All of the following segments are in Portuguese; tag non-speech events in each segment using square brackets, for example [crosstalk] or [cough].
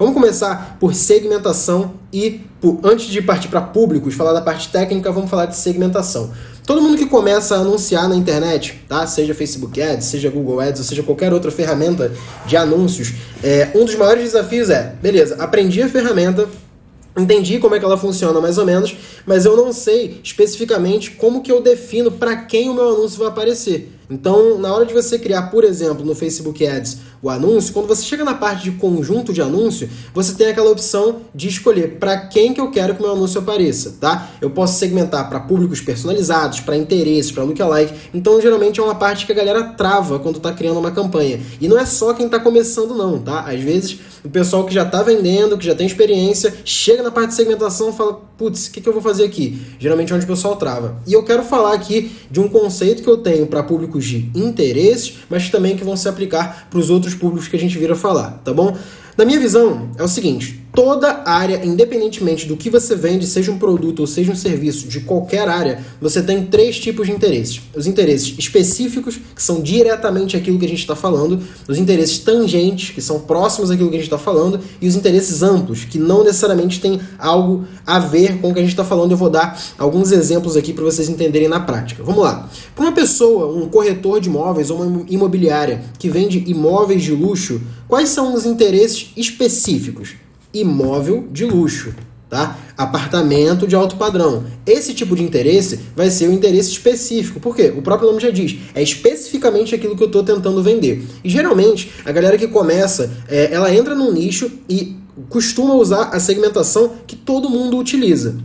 Vamos começar por segmentação e, por, antes de partir para públicos, falar da parte técnica, vamos falar de segmentação. Todo mundo que começa a anunciar na internet, tá? Seja Facebook Ads, seja Google Ads, ou seja qualquer outra ferramenta de anúncios, é, um dos maiores desafios é, beleza, aprendi a ferramenta, entendi como é que ela funciona mais ou menos, mas eu não sei especificamente como que eu defino para quem o meu anúncio vai aparecer. Então, na hora de você criar, por exemplo, no Facebook Ads o anúncio, quando você chega na parte de conjunto de anúncio, você tem aquela opção de escolher para quem que eu quero que meu anúncio apareça, tá? Eu posso segmentar para públicos personalizados, para interesses, para lookalike. Então, geralmente é uma parte que a galera trava quando está criando uma campanha. E não é só quem está começando não, tá? Às vezes o pessoal que já está vendendo, que já tem experiência, chega na parte de segmentação e fala, putz, o que, que eu vou fazer aqui? Geralmente é onde o pessoal trava. E eu quero falar aqui de um conceito que eu tenho para públicos de interesses, mas também que vão se aplicar para os outros públicos que a gente vira falar, tá bom? Na minha visão, é o seguinte: toda área, independentemente do que você vende, seja um produto ou seja um serviço de qualquer área, você tem três tipos de interesses. Os interesses específicos, que são diretamente aquilo que a gente está falando, os interesses tangentes, que são próximos àquilo que a gente está falando, e os interesses amplos, que não necessariamente têm algo a ver com o que a gente está falando. Eu vou dar alguns exemplos aqui para vocês entenderem na prática. Vamos lá. Para uma pessoa, um corretor de imóveis ou uma imobiliária que vende imóveis de luxo, quais são os interesses específicos? Imóvel de luxo, tá? Apartamento de alto padrão. Esse tipo de interesse vai ser o interesse específico. Por quê? O próprio nome já diz. É especificamente aquilo que eu estou tentando vender. E geralmente, a galera que começa, é, ela entra num nicho e costuma usar a segmentação que todo mundo utiliza.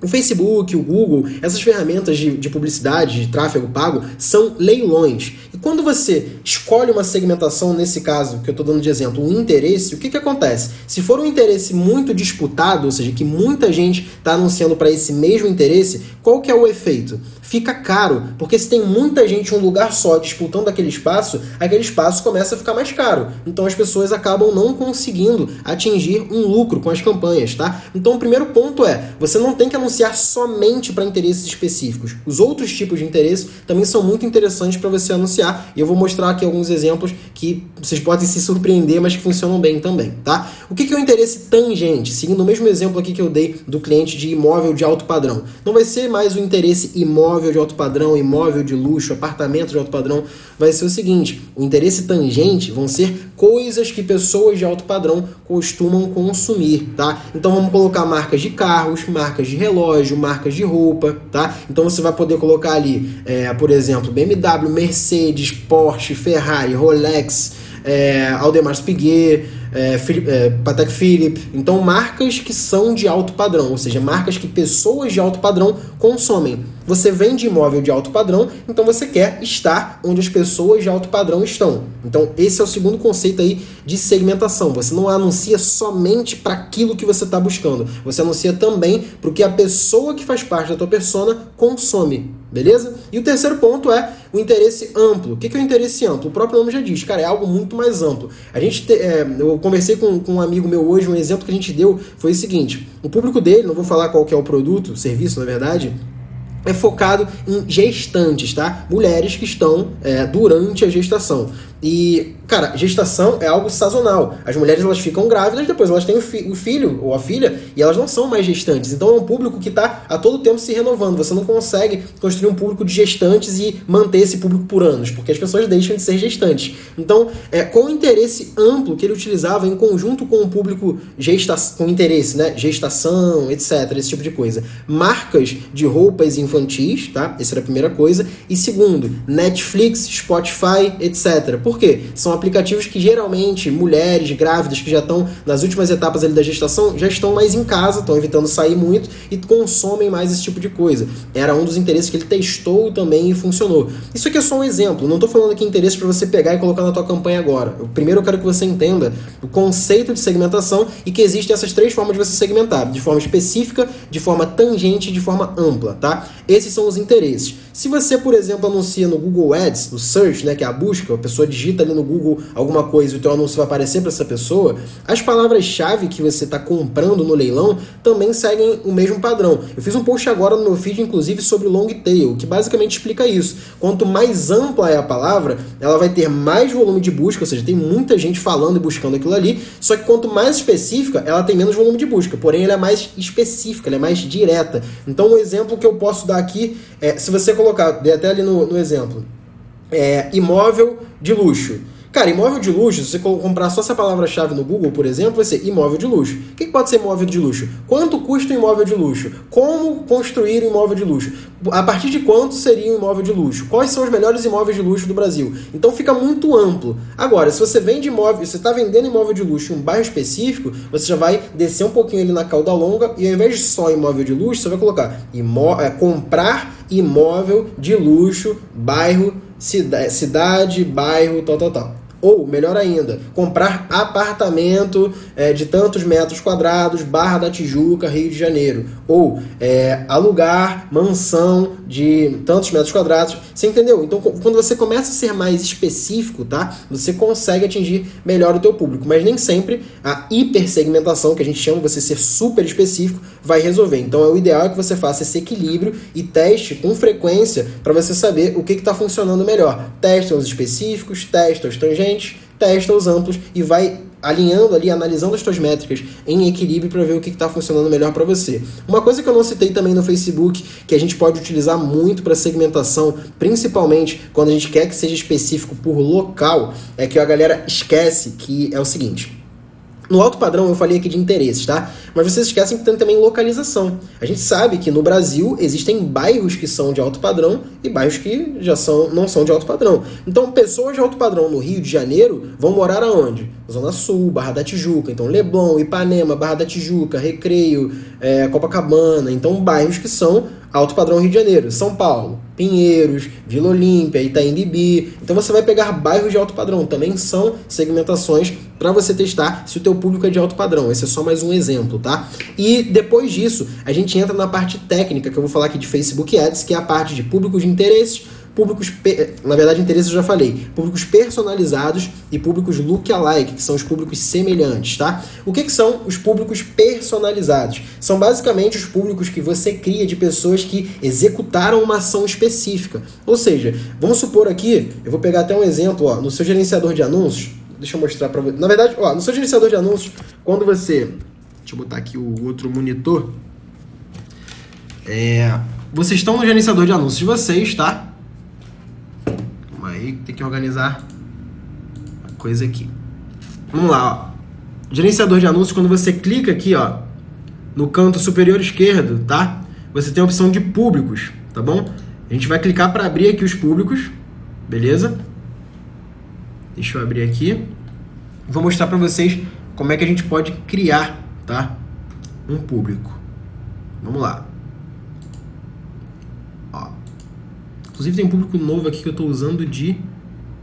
O Facebook, o Google, essas ferramentas de, de, publicidade, de tráfego pago, são leilões. E quando você escolhe uma segmentação, nesse caso que eu estou dando de exemplo, um interesse, o que, que acontece? Se for um interesse muito disputado, ou seja, que muita gente está anunciando para esse mesmo interesse, qual que é o efeito? Fica caro, porque se tem muita gente em um lugar só disputando aquele espaço, aquele espaço começa a ficar mais caro. Então as pessoas acabam não conseguindo atingir um lucro com as campanhas, tá? Então o primeiro ponto é, você não tem que anunciar somente para interesses específicos. Os outros tipos de interesse também são muito interessantes para você anunciar, e eu vou mostrar aqui alguns exemplos que vocês podem se surpreender, mas que funcionam bem também, tá? O que é o interesse tangente? Seguindo o mesmo exemplo aqui que eu dei do cliente de imóvel de alto padrão. Não vai ser mais o interesse imóvel imóvel de alto padrão, imóvel de luxo, apartamento de alto padrão, vai ser o seguinte: o interesse tangente vão ser coisas que pessoas de alto padrão costumam consumir, tá? Então vamos colocar marcas de carros, marcas de relógio, marcas de roupa, tá? Então você vai poder colocar ali, é, por exemplo, BMW, Mercedes, Porsche, Ferrari, Rolex, é, Aldemar Piguet, é, Philip, é, Patek Philippe. Então, marcas que são de alto padrão, ou seja, marcas que pessoas de alto padrão consomem. Você vende imóvel de alto padrão, então você quer estar onde as pessoas de alto padrão estão. Então, esse é o segundo conceito aí de segmentação. Você não anuncia somente para aquilo que você está buscando. Você anuncia também para o que a pessoa que faz parte da tua persona consome. Beleza? E o terceiro ponto é o interesse amplo. O que é o interesse amplo? O próprio nome já diz, cara, é algo muito mais amplo. A gente te, é, eu conversei com, com um amigo meu hoje, um exemplo que a gente deu foi o seguinte: o público dele, não vou falar qual que é o produto, serviço, na verdade, é focado em gestantes, tá? Mulheres que estão é, durante a gestação. E, cara, gestação é algo sazonal. As mulheres elas ficam grávidas, depois elas têm o, fi o, filho ou a filha e elas não são mais gestantes. Então é um público que está a todo tempo se renovando. Você não consegue construir um público de gestantes e manter esse público por anos, porque as pessoas deixam de ser gestantes. Então, é, com o interesse amplo que ele utilizava em conjunto com o público gesta com interesse, né? Gestação, etc., esse tipo de coisa. Marcas de roupas infantis, tá? Essa era a primeira coisa. E segundo, Netflix, Spotify, etc por quê? São aplicativos que geralmente mulheres grávidas que já estão nas últimas etapas da gestação já estão mais em casa, estão evitando sair muito e consomem mais esse tipo de coisa. Era um dos interesses que ele testou também e funcionou. Isso aqui é só um exemplo, não estou falando aqui interesse para você pegar e colocar na tua campanha agora. Eu, primeiro eu quero que você entenda o conceito de segmentação e que existem essas três formas de você segmentar, de forma específica, de forma tangente e de forma ampla, tá? Esses são os interesses. Se você, por exemplo, anuncia no Google Ads, no search, né, que é a busca, a pessoa digita ali no Google alguma coisa e o teu anúncio vai aparecer para essa pessoa, as palavras-chave que você está comprando no leilão também seguem o mesmo padrão. Eu fiz um post agora no meu feed, inclusive, sobre long tail, que basicamente explica isso. Quanto mais ampla é a palavra, ela vai ter mais volume de busca, ou seja, tem muita gente falando e buscando aquilo ali, só que quanto mais específica, ela tem menos volume de busca, porém ela é mais específica, ela é mais direta. Então, um exemplo que eu posso dar aqui é, se você colocar, dei até ali no, no exemplo, é, imóvel de luxo. Cara, imóvel de luxo, se você comprar só essa palavra-chave no Google, por exemplo, vai ser imóvel de luxo. O que pode ser imóvel de luxo? Quanto custa um imóvel de luxo? Como construir um imóvel de luxo? A partir de quanto seria um imóvel de luxo? Quais são os melhores imóveis de luxo do Brasil? Então fica muito amplo. Agora, se você vende imóvel, você está vendendo imóvel de luxo em um bairro específico, você já vai descer um pouquinho ali na cauda longa e ao invés de só imóvel de luxo, você vai colocar imó é, comprar imóvel de luxo, bairro, cidade, bairro, tal, tal, tal. Ou, melhor ainda, comprar apartamento é, de tantos metros quadrados, Barra da Tijuca, Rio de Janeiro. Ou é, alugar mansão de tantos metros quadrados. Você entendeu? Então, quando você começa a ser mais específico, tá? Você consegue atingir melhor o teu público. Mas nem sempre a hipersegmentação, que a gente chama você ser super específico, vai resolver. Então, é o ideal é que você faça esse equilíbrio e teste com frequência para você saber o que está funcionando melhor. Testa os específicos, testa os tangentes testa os amplos e vai alinhando ali, analisando as suas métricas em equilíbrio para ver o que está funcionando melhor para você. Uma coisa que eu não citei também no Facebook, que a gente pode utilizar muito para segmentação, principalmente quando a gente quer que seja específico por local, é que a galera esquece que é o seguinte. No alto padrão eu falei aqui de interesses, tá? Mas vocês esquecem que tem também localização. A gente sabe que no Brasil existem bairros que são de alto padrão e bairros que já são, não são de alto padrão. Então, pessoas de alto padrão no Rio de Janeiro vão morar aonde? Zona Sul, Barra da Tijuca. Então, Leblon, Ipanema, Barra da Tijuca, Recreio, é, Copacabana. Então, bairros que são alto padrão Rio de Janeiro. São Paulo, Pinheiros, Vila Olímpia, Itaim Bibi. Então, você vai pegar bairros de alto padrão. Também são segmentações para você testar se o teu público é de alto padrão. Esse é só mais um exemplo, tá? E depois disso, a gente entra na parte técnica, que eu vou falar aqui de Facebook Ads, que é a parte de públicos de interesses, públicos, na verdade, interesses eu já falei, públicos personalizados e públicos lookalike, que são os públicos semelhantes, tá? O que, que são os públicos personalizados? São basicamente os públicos que você cria de pessoas que executaram uma ação específica. Ou seja, vamos supor aqui, eu vou pegar até um exemplo, ó, no seu gerenciador de anúncios, deixa eu mostrar para você. Na verdade, ó, no seu gerenciador de anúncios, quando você. Deixa eu botar aqui o outro monitor. É, vocês estão no gerenciador de anúncios de vocês, tá? Que organizar a coisa aqui. Vamos lá, ó. Gerenciador de anúncios, quando você clica aqui, ó, no canto superior esquerdo, tá? Você tem a opção de públicos, tá bom? A gente vai clicar para abrir aqui os públicos, beleza? Deixa eu abrir aqui. Vou mostrar para vocês como é que a gente pode criar, tá? Um público. Vamos lá. Ó. Inclusive tem um público novo aqui que eu estou usando de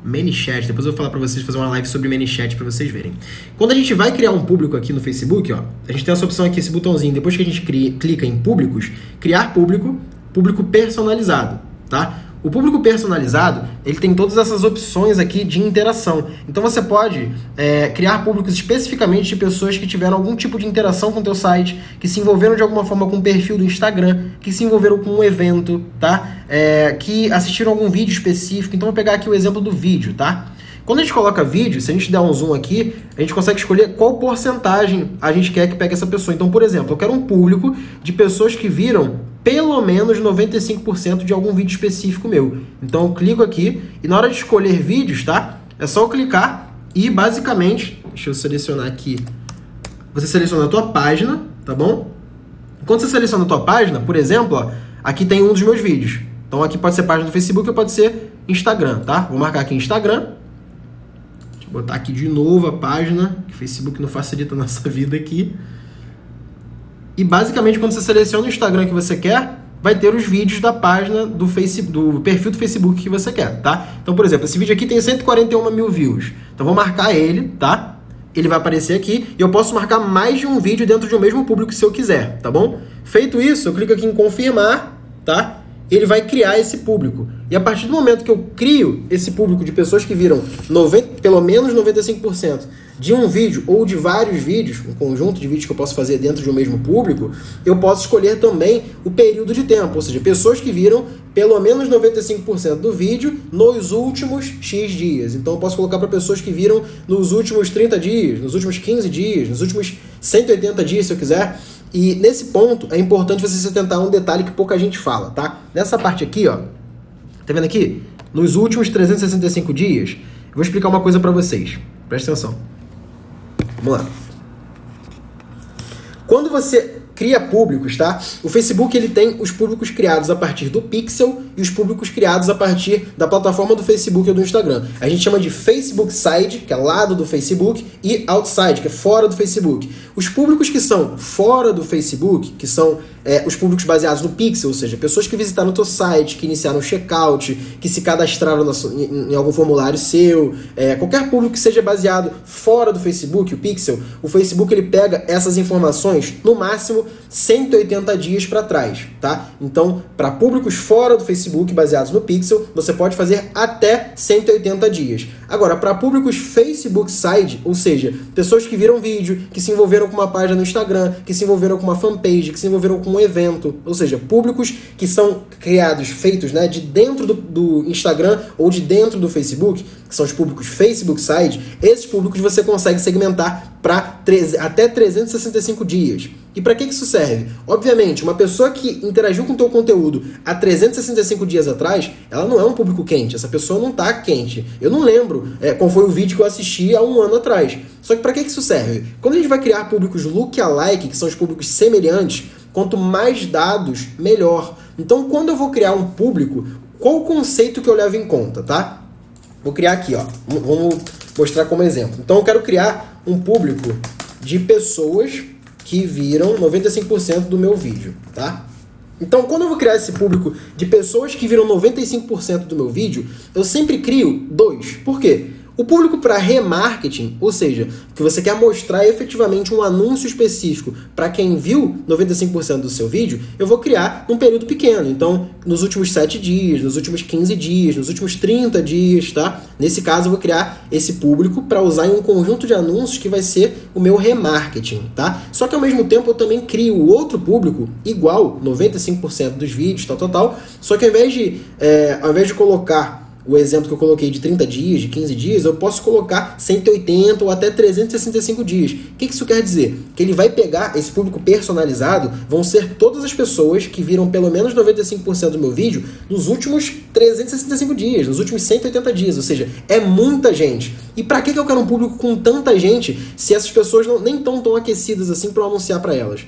ManyChat. Depois eu vou falar para vocês fazer uma live sobre ManyChat para vocês verem. Quando a gente vai criar um público aqui no Facebook, ó, a gente tem essa opção aqui, esse botãozinho. Depois que a gente cria, clica em públicos, criar público, público personalizado, tá? O público personalizado, ele tem todas essas opções aqui de interação. Então você pode é, criar públicos especificamente de pessoas que tiveram algum tipo de interação com o teu site, que se envolveram de alguma forma com o perfil do Instagram, que se envolveram com um evento, tá? É, que assistiram algum vídeo específico. Então vou pegar aqui o exemplo do vídeo, tá? Quando a gente coloca vídeo, se a gente der um zoom aqui, a gente consegue escolher qual porcentagem a gente quer que pegue essa pessoa. Então, por exemplo, eu quero um público de pessoas que viram pelo menos 95% de algum vídeo específico meu. Então eu clico aqui e na hora de escolher vídeos, tá? É só eu clicar e basicamente, deixa eu selecionar aqui. Você seleciona a tua página, tá bom? Quando você seleciona a tua página, por exemplo, ó, aqui tem um dos meus vídeos. Então aqui pode ser página do Facebook ou pode ser Instagram, tá? Vou marcar aqui Instagram. Deixa eu botar aqui de novo a página, que o Facebook não facilita a nossa [laughs] vida aqui. E basicamente, quando você seleciona o Instagram que você quer, vai ter os vídeos da página do, face, do perfil do Facebook que você quer, tá? Então, por exemplo, esse vídeo aqui tem 141 mil views. Então, vou marcar ele, tá? Ele vai aparecer aqui e eu posso marcar mais de um vídeo dentro de um mesmo público se eu quiser, tá bom? Feito isso, eu clico aqui em confirmar, tá? ele vai criar esse público. E a partir do momento que eu crio esse público de pessoas que viram 90, pelo menos 95% de um vídeo ou de vários vídeos, um conjunto de vídeos que eu posso fazer dentro de um mesmo público, eu posso escolher também o período de tempo, ou seja, pessoas que viram pelo menos 95% do vídeo nos últimos X dias. Então eu posso colocar para pessoas que viram nos últimos 30 dias, nos últimos 15 dias, nos últimos 180 dias, se eu quiser. E nesse ponto é importante você se atentar a um detalhe que pouca gente fala, tá? Nessa parte aqui, ó, tá vendo aqui? Nos últimos 365 dias, eu vou explicar uma coisa para vocês. Presta atenção. Vamos lá. Quando você cria públicos, tá? O Facebook ele tem os públicos criados a partir do Pixel e os públicos criados a partir da plataforma do Facebook ou do Instagram. A gente chama de Facebook Side, que é lado do Facebook, e Outside, que é fora do Facebook. Os públicos que são fora do Facebook, que são é, os públicos baseados no Pixel, ou seja, pessoas que visitaram o teu site, que iniciaram o checkout, que se cadastraram na, em, em, algum formulário seu, é, qualquer público que seja baseado fora do Facebook, o Pixel, o Facebook ele pega essas informações no máximo 180 dias para trás, tá? Então, para públicos fora do Facebook baseados no Pixel, você pode fazer até 180 dias. Agora, para públicos Facebook Side, ou seja, pessoas que viram vídeo, que se envolveram com uma página no Instagram, que se envolveram com uma fanpage, que se envolveram com um evento, ou seja, públicos que são criados, feitos né, de dentro do, do Instagram ou de dentro do Facebook, que são os públicos Facebook Side, esses públicos você consegue segmentar para até 365 dias. E para que isso serve? Obviamente, uma pessoa que interagiu com o teu conteúdo há 365 dias atrás, ela não é um público quente. Essa pessoa não está quente. Eu não lembro é, qual foi o vídeo que eu assisti há um ano atrás. Só que para que isso serve? Quando a gente vai criar públicos look-alike, que são os públicos semelhantes, Quanto mais dados, melhor. Então, quando eu vou criar um público, qual o conceito que eu levo em conta, tá? Vou criar aqui, ó. Vamos mostrar como exemplo. Então, eu quero criar um público de pessoas que viram 95% do meu vídeo, tá? Então, quando eu vou criar esse público de pessoas que viram 95% do meu vídeo, eu sempre crio dois. Por quê? O público para remarketing, ou seja, que você quer mostrar efetivamente um anúncio específico para quem viu 95% do seu vídeo, eu vou criar num período pequeno. Então, nos últimos 7 dias, nos últimos 15 dias, nos últimos 30 dias, tá? Nesse caso, eu vou criar esse público para usar em um conjunto de anúncios que vai ser o meu remarketing, tá? Só que ao mesmo tempo eu também crio outro público igual, 95% dos vídeos, tal, tal, tal. Só que ao invés de, é, ao invés de colocar o exemplo que eu coloquei de 30 dias, de 15 dias, eu posso colocar 180 ou até 365 dias. O que isso quer dizer? Que ele vai pegar esse público personalizado, vão ser todas as pessoas que viram pelo menos 95% do meu vídeo nos últimos 365 dias, nos últimos 180 dias, ou seja, é muita gente. E para que eu quero um público com tanta gente se essas pessoas não, nem estão tão aquecidas assim para anunciar para elas?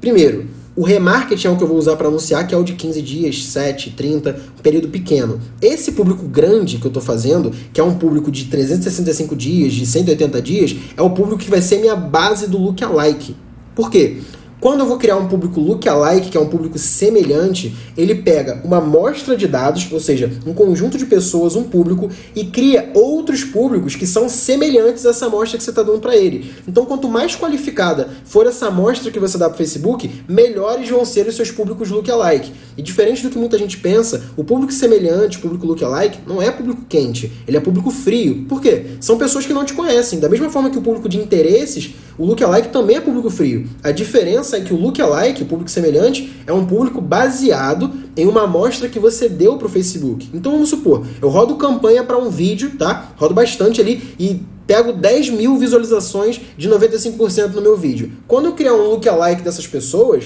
Primeiro, o remarketing é o que eu vou usar para anunciar, que é o de 15 dias, 7, 30, um período pequeno. Esse público grande que eu estou fazendo, que é um público de 365 dias, de 180 dias, é o público que vai ser minha base do lookalike. Por quê? Quando eu vou criar um público lookalike, que é um público semelhante, ele pega uma amostra de dados, ou seja, um conjunto de pessoas, um público, e cria outros públicos que são semelhantes a essa amostra que você está dando para ele. Então, quanto mais qualificada for essa amostra que você dá para o Facebook, melhores vão ser os seus públicos lookalike. E diferente do que muita gente pensa, o público semelhante, o público lookalike, não é público quente, ele é público frio. Por quê? São pessoas que não te conhecem. Da mesma forma que o público de interesses, o lookalike também é público frio. A diferença é que o lookalike, o público semelhante, é um público baseado em uma amostra que você deu para o Facebook. Então vamos supor, eu rodo campanha para um vídeo, tá? Rodo bastante ali e pego 10 mil visualizações de 95% no meu vídeo. Quando eu criar um lookalike dessas pessoas,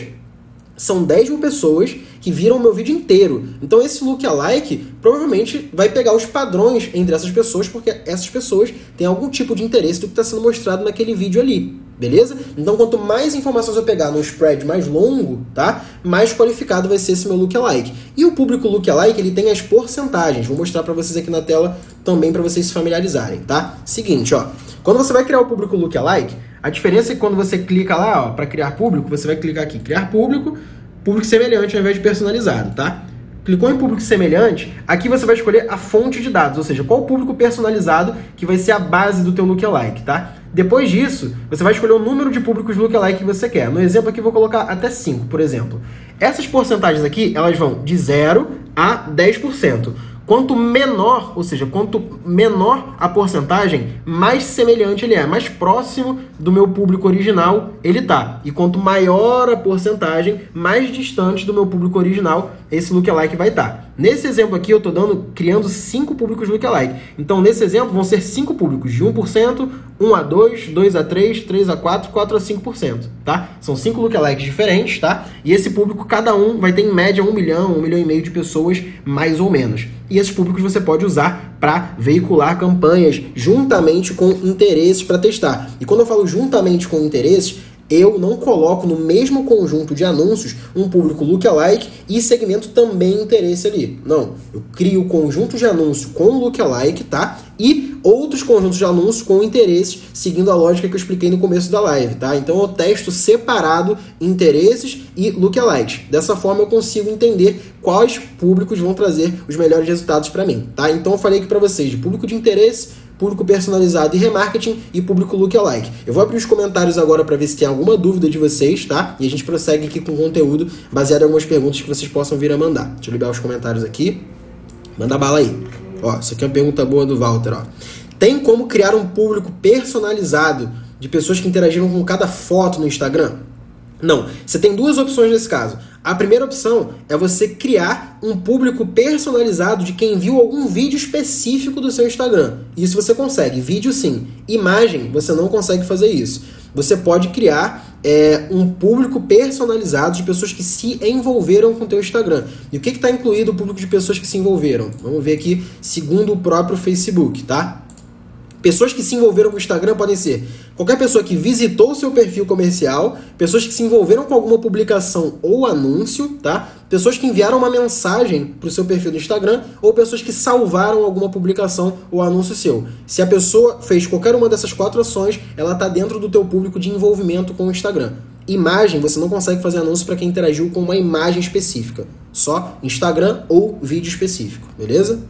são 10 mil pessoas que viram o meu vídeo inteiro. Então esse lookalike provavelmente vai pegar os padrões entre essas pessoas, porque essas pessoas têm algum tipo de interesse do que está sendo mostrado naquele vídeo ali. Beleza? Então, quanto mais informações eu pegar no spread mais longo, tá? Mais qualificado vai ser esse meu lookalike. E o público lookalike, ele tem as porcentagens. Vou mostrar para vocês aqui na tela também para vocês se familiarizarem, tá? Seguinte, ó. Quando você vai criar o público lookalike, a diferença é que quando você clica lá, para criar público, você vai clicar aqui, criar público, público semelhante ao invés de personalizado, tá? Clicou em público semelhante, aqui você vai escolher a fonte de dados, ou seja, qual público personalizado que vai ser a base do teu lookalike, tá? Depois disso, você vai escolher o número de públicos lookalike que você quer. No exemplo aqui, vou colocar até 5, por exemplo. Essas porcentagens aqui, elas vão de 0 a 10%. Quanto menor, ou seja, quanto menor a porcentagem, mais semelhante ele é, mais próximo do meu público original ele tá. E quanto maior a porcentagem, mais distante do meu público original esse lookalike vai estar. Tá. Nesse exemplo aqui, eu estou dando, criando cinco públicos lookalike. Então, nesse exemplo, vão ser cinco públicos de 1%, 1 a 2, 2 a 3, 3 a 4, 4 a 5%, tá? São cinco lookalikes diferentes, tá? E esse público, cada um vai ter em média 1 milhão, 1 milhão e meio de pessoas, mais ou menos. E esses públicos você pode usar para veicular campanhas juntamente com interesses para testar. E quando eu falo juntamente com interesses, eu não coloco no mesmo conjunto de anúncios um público lookalike e segmento também interesse ali. Não, eu crio conjunto de anúncios com lookalike, tá? E outros conjuntos de anúncios com interesses, seguindo a lógica que eu expliquei no começo da live, tá? Então eu testo separado interesses e lookalikes. Dessa forma eu consigo entender quais públicos vão trazer os melhores resultados para mim, tá? Então eu falei aqui para vocês de público de interesse, público personalizado e remarketing e público lookalike. Eu vou abrir os comentários agora para ver se tem alguma dúvida de vocês, tá? E a gente prossegue aqui com conteúdo baseado em algumas perguntas que vocês possam vir a mandar. Deixa eu liberar os comentários aqui. Manda bala aí. Ó, isso aqui é uma pergunta boa do Walter, ó. Tem como criar um público personalizado de pessoas que interagiram com cada foto no Instagram? Não. Você tem duas opções nesse caso. A primeira opção é você criar um público personalizado de quem viu algum vídeo específico do seu Instagram. Isso você consegue. Vídeo sim. Imagem, você não consegue fazer isso. Você pode criar é, um público personalizado de pessoas que se envolveram com o teu Instagram. E o que está incluído o público de pessoas que se envolveram? Vamos ver aqui, segundo o próprio Facebook, tá? Pessoas que se envolveram com o Instagram podem ser qualquer pessoa que visitou o seu perfil comercial, pessoas que se envolveram com alguma publicação ou anúncio, tá? Pessoas que enviaram uma mensagem para o seu perfil do Instagram ou pessoas que salvaram alguma publicação ou anúncio seu. Se a pessoa fez qualquer uma dessas quatro ações, ela está dentro do teu público de envolvimento com o Instagram. Imagem, você não consegue fazer anúncio para quem interagiu com uma imagem específica, só Instagram ou vídeo específico, beleza?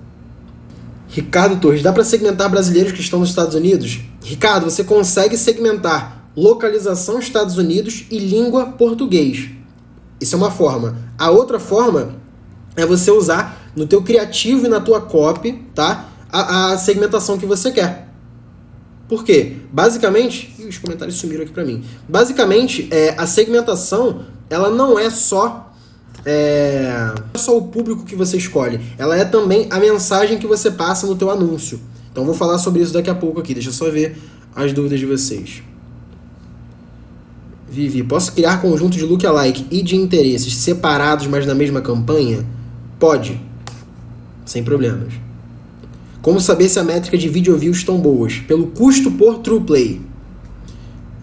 Ricardo Torres, dá para segmentar brasileiros que estão nos Estados Unidos? Ricardo, você consegue segmentar localização Estados Unidos e língua português. Isso é uma forma. A outra forma é você usar no teu criativo e na tua copy, tá? A, a segmentação que você quer. Por quê? Basicamente, Ih, os comentários sumiram aqui para mim. Basicamente, é, a segmentação ela não é só é só o público que você escolhe, ela é também a mensagem que você passa no teu anúncio. Então vou falar sobre isso daqui a pouco aqui, deixa eu só ver as dúvidas de vocês. Vivi, posso criar conjunto de lookalike e de interesses separados, mas na mesma campanha? Pode, sem problemas. Como saber se a métrica de video views estão boas? Pelo custo por true play.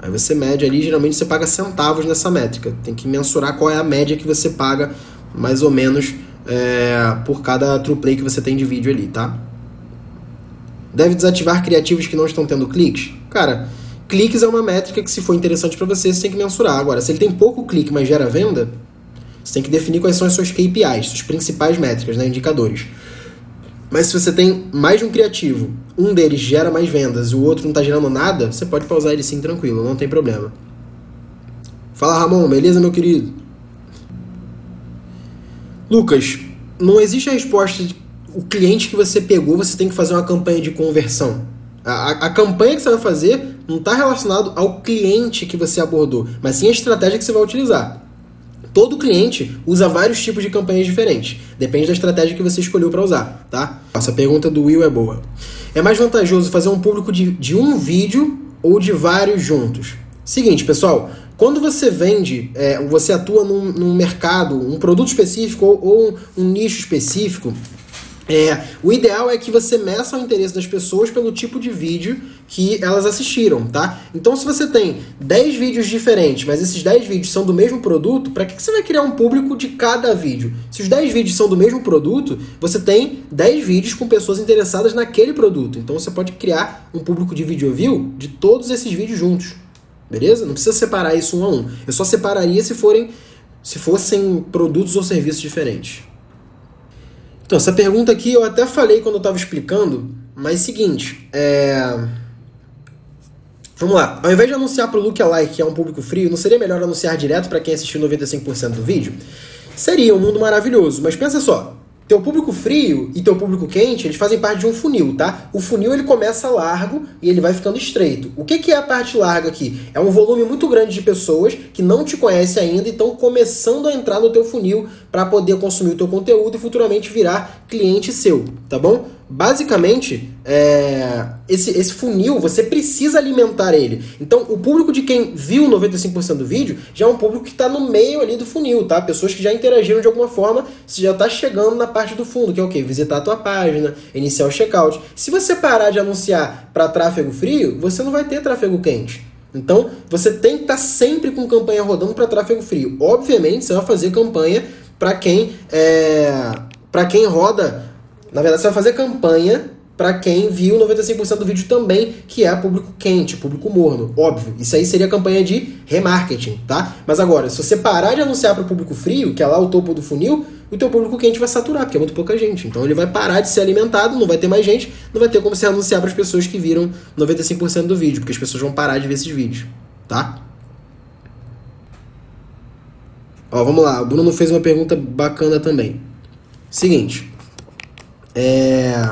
Aí você mede ali, geralmente você paga centavos nessa métrica. Tem que mensurar qual é a média que você paga, mais ou menos, é, por cada true play que você tem de vídeo ali, tá? Deve desativar criativos que não estão tendo cliques? Cara, cliques é uma métrica que, se for interessante para você, você tem que mensurar. Agora, se ele tem pouco clique, mas gera venda, você tem que definir quais são as suas KPIs, suas principais métricas, né, indicadores. Mas se você tem mais de um criativo, um deles gera mais vendas e o outro não está gerando nada, você pode pausar ele sim tranquilo, não tem problema. Fala Ramon, beleza meu querido? Lucas, não existe a resposta de o cliente que você pegou, você tem que fazer uma campanha de conversão. A, a, a campanha que você vai fazer não está relacionado ao cliente que você abordou, mas sim a estratégia que você vai utilizar. Todo cliente usa vários tipos de campanhas diferentes. Depende da estratégia que você escolheu para usar, tá? Essa pergunta do Will é boa. É mais vantajoso fazer um público de, de um vídeo ou de vários juntos? Seguinte, pessoal, quando você vende, é, você atua num, num, mercado, um produto específico ou, ou um nicho específico, é, o ideal é que você meça o interesse das pessoas pelo tipo de vídeo que elas assistiram, tá? Então, se você tem 10 vídeos diferentes, mas esses 10 vídeos são do mesmo produto, para que, que você vai criar um público de cada vídeo? Se os 10 vídeos são do mesmo produto, você tem 10 vídeos com pessoas interessadas naquele produto. Então, você pode criar um público de video view de todos esses vídeos juntos. Beleza? Não precisa separar isso um a um. Eu só separaria se forem se fossem produtos ou serviços diferentes. Então, essa pergunta aqui eu até falei quando eu estava explicando, mas seguinte, é... Vamos lá. Ao invés de anunciar para o Lookalike, que é um público frio, não seria melhor anunciar direto para quem assistiu 95% do vídeo? Seria um mundo maravilhoso, mas pensa só. Teu público frio e teu público quente, eles fazem parte de um funil, tá? O funil ele começa largo e ele vai ficando estreito. O que, que é a parte larga aqui? É um volume muito grande de pessoas que não te conhecem ainda e estão começando a entrar no teu funil para poder consumir o teu conteúdo e futuramente virar cliente seu, tá bom? Basicamente, é, esse, esse funil, você precisa alimentar ele. Então, o público de quem viu 95% do vídeo já é um público que está no meio ali do funil, tá? Pessoas que já interagiram de alguma forma, você já está chegando na parte do fundo, que é o quê? Visitar a tua página, iniciar o checkout. Se você parar de anunciar para tráfego frio, você não vai ter tráfego quente. Então, você tem que estar tá sempre com campanha rodando para tráfego frio. Obviamente, você vai fazer campanha para quem é, para quem roda na verdade, você vai fazer campanha para quem viu 95% do vídeo também, que é público quente, público morno, óbvio. Isso aí seria campanha de remarketing, tá? Mas agora, se você parar de anunciar para o público frio, que é lá o topo do funil, o teu público quente vai saturar, porque é muito pouca gente. Então ele vai parar de ser alimentado, não vai ter mais gente, não vai ter como você anunciar para as pessoas que viram 95% do vídeo, porque as pessoas vão parar de ver esses vídeos, tá? Ó, vamos lá, o Bruno fez uma pergunta bacana também. Seguinte, é,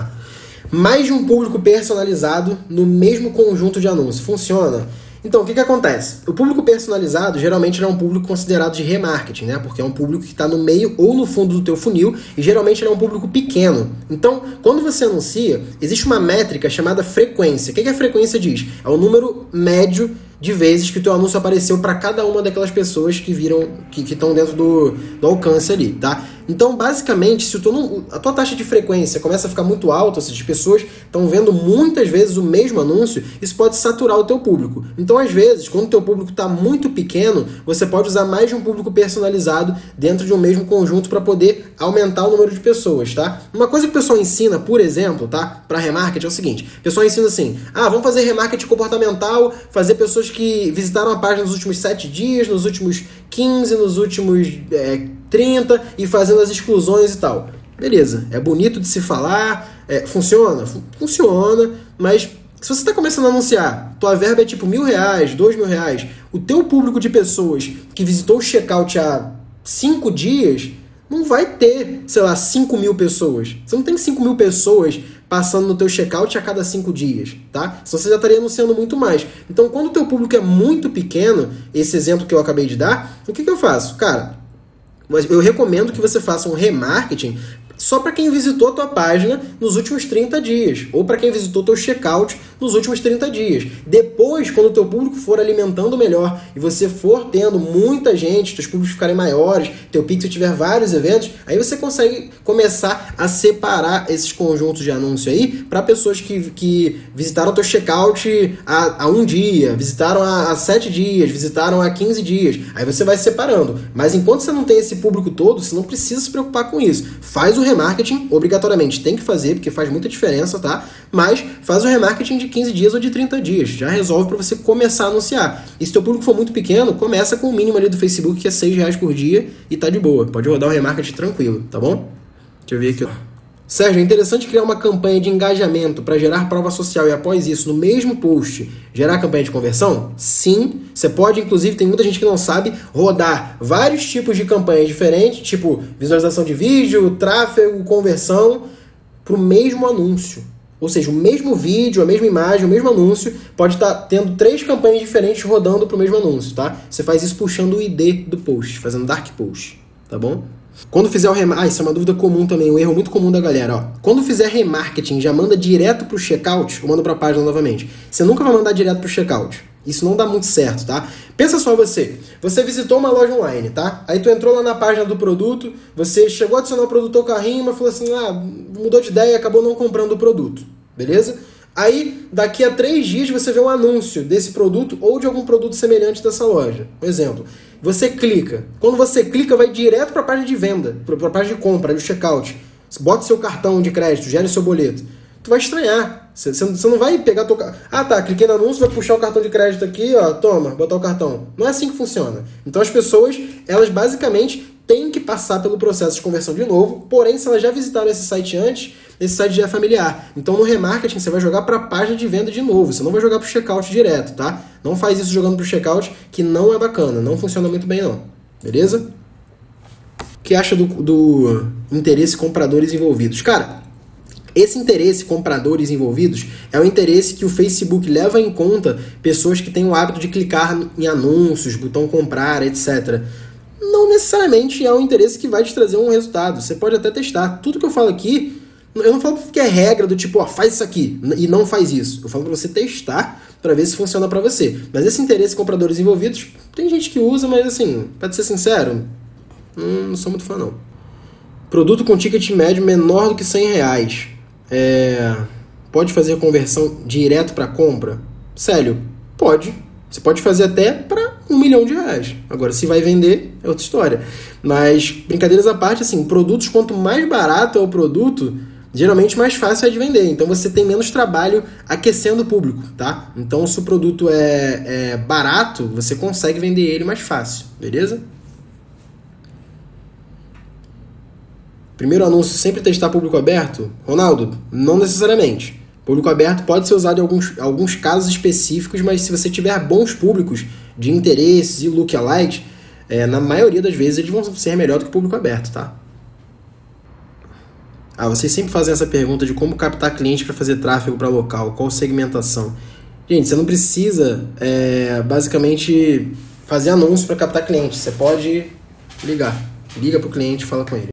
mais de um público personalizado no mesmo conjunto de anúncios. Funciona? Então, o que, que acontece? O público personalizado geralmente é um público considerado de remarketing, né? Porque é um público que está no meio ou no fundo do teu funil e geralmente é um público pequeno. Então, quando você anuncia, existe uma métrica chamada frequência. O que, que a frequência diz? É o número médio de vezes que o teu anúncio apareceu para cada uma daquelas pessoas que viram, que estão dentro do, do alcance ali, tá? Então, basicamente, se teu, a tua taxa de frequência começa a ficar muito alta, ou seja, as pessoas estão vendo muitas vezes o mesmo anúncio, isso pode saturar o teu público. Então, às vezes, quando o teu público está muito pequeno, você pode usar mais de um público personalizado dentro de um mesmo conjunto para poder aumentar o número de pessoas, tá? Uma coisa que o pessoal ensina, por exemplo, tá? Para remarketing é o seguinte: o pessoal ensina assim, ah, vamos fazer remarketing comportamental, fazer pessoas que visitaram a página nos últimos 7 dias, nos últimos 15, nos últimos é, 30 e fazendo as exclusões e tal. Beleza, é bonito de se falar, é, funciona? Funciona, mas se você está começando a anunciar, tua verba é tipo mil reais, dois mil reais, o teu público de pessoas que visitou o checkout há cinco dias não vai ter, sei lá, 5 mil pessoas. Você não tem 5 mil pessoas passando no teu checkout a cada 5 dias, tá? Senão você já estaria anunciando muito mais. Então, quando o teu público é muito pequeno, esse exemplo que eu acabei de dar, o que, que eu faço? Cara, eu recomendo que você faça um remarketing só para quem visitou a tua página nos últimos 30 dias, ou para quem visitou teu checkout nos últimos 30 dias. Depois, quando o teu público for alimentando melhor e você for tendo muita gente, teus públicos ficarem maiores, teu pixel tiver vários eventos, aí você consegue começar a separar esses conjuntos de anúncio aí para pessoas que, que visitaram teu checkout há, há um dia, visitaram há, há 7 dias, visitaram há 15 dias. Aí você vai separando. Mas enquanto você não tem esse público todo, você não precisa se preocupar com isso. Faz o remarketing, obrigatoriamente tem que fazer, porque faz muita diferença, tá? Mas faz o remarketing de 15 dias ou de 30 dias. Já resolve para você começar a anunciar. E se teu público for muito pequeno, começa com o mínimo ali do Facebook, que é 6 reais por dia, e tá de boa. Pode rodar o remarketing tranquilo, tá bom? Deixa eu ver aqui. Sérgio, é interessante criar uma campanha de engajamento para gerar prova social e após isso, no mesmo post, gerar campanha de conversão? Sim, você pode, inclusive, tem muita gente que não sabe, rodar vários tipos de campanhas diferentes, tipo visualização de vídeo, tráfego, conversão, para o mesmo anúncio. Ou seja, o mesmo vídeo, a mesma imagem, o mesmo anúncio pode estar tá tendo três campanhas diferentes rodando para o mesmo anúncio, tá? Você faz isso puxando o ID do post, fazendo dark post, tá bom? Quando fizer o remarketing, ah, isso é uma dúvida comum também, um erro muito comum da galera, ó. Quando fizer remarketing, já manda direto pro checkout ou manda pra página novamente? Você nunca vai mandar direto pro checkout. Isso não dá muito certo, tá? Pensa só você. Você visitou uma loja online, tá? Aí tu entrou lá na página do produto, você chegou a adicionar o produto ao carrinho, mas falou assim, ah, mudou de ideia e acabou não comprando o produto. Beleza? Aí, daqui a três dias, você vê um anúncio desse produto ou de algum produto semelhante dessa loja. Por exemplo, você clica. Quando você clica, vai direto para a página de venda, para a página de compra, do checkout. Bota seu cartão de crédito, gera o seu boleto. Tu vai estranhar. Você, você não vai pegar teu Ah, tá, cliquei no anúncio, vai puxar o cartão de crédito aqui, ó, toma, botar o cartão. Não é assim que funciona. Então as pessoas, elas basicamente tem que passar pelo processo de conversão de novo, porém, se elas já visitaram esse site antes, esse site já é familiar. Então, no remarketing, você vai jogar para a página de venda de novo, você não vai jogar para o checkout direto, tá? Não faz isso jogando para o checkout, que não é bacana, não funciona muito bem não, beleza? O que acha do, do interesse compradores envolvidos? Cara, esse interesse compradores envolvidos é o interesse que o Facebook leva em conta pessoas que têm o hábito de clicar em anúncios, botão comprar, etc. Não necessariamente é um interesse que vai te trazer um resultado. Você pode até testar. Tudo que eu falo aqui, eu não falo que é regra do tipo, ó, faz isso aqui e não faz isso. Eu falo para você testar para ver se funciona para você. Mas esse interesse compradores envolvidos, tem gente que usa, mas assim, para ser sincero, não sou muito fã não. Produto com ticket médio menor do que 100 reais é, pode fazer a conversão direto para compra? Sério, pode. Você pode fazer até para um milhão de reais. Agora, se vai vender, é outra história. Mas, brincadeiras à parte, assim, produtos, quanto mais barato é o produto, geralmente mais fácil é de vender. Então, você tem menos trabalho aquecendo o público, tá? Então, se o produto é, é barato, você consegue vender ele mais fácil, beleza? Primeiro anúncio, sempre testar público aberto? Ronaldo, não necessariamente. Público aberto pode ser usado em alguns, alguns casos específicos, mas se você tiver bons públicos de interesses e lookalikes, é, na maioria das vezes eles vão ser melhor do que público aberto, tá? Ah, vocês sempre fazem essa pergunta de como captar cliente para fazer tráfego para local, qual segmentação. Gente, você não precisa é, basicamente fazer anúncio para captar cliente. Você pode ligar. Liga para o cliente e fala com ele.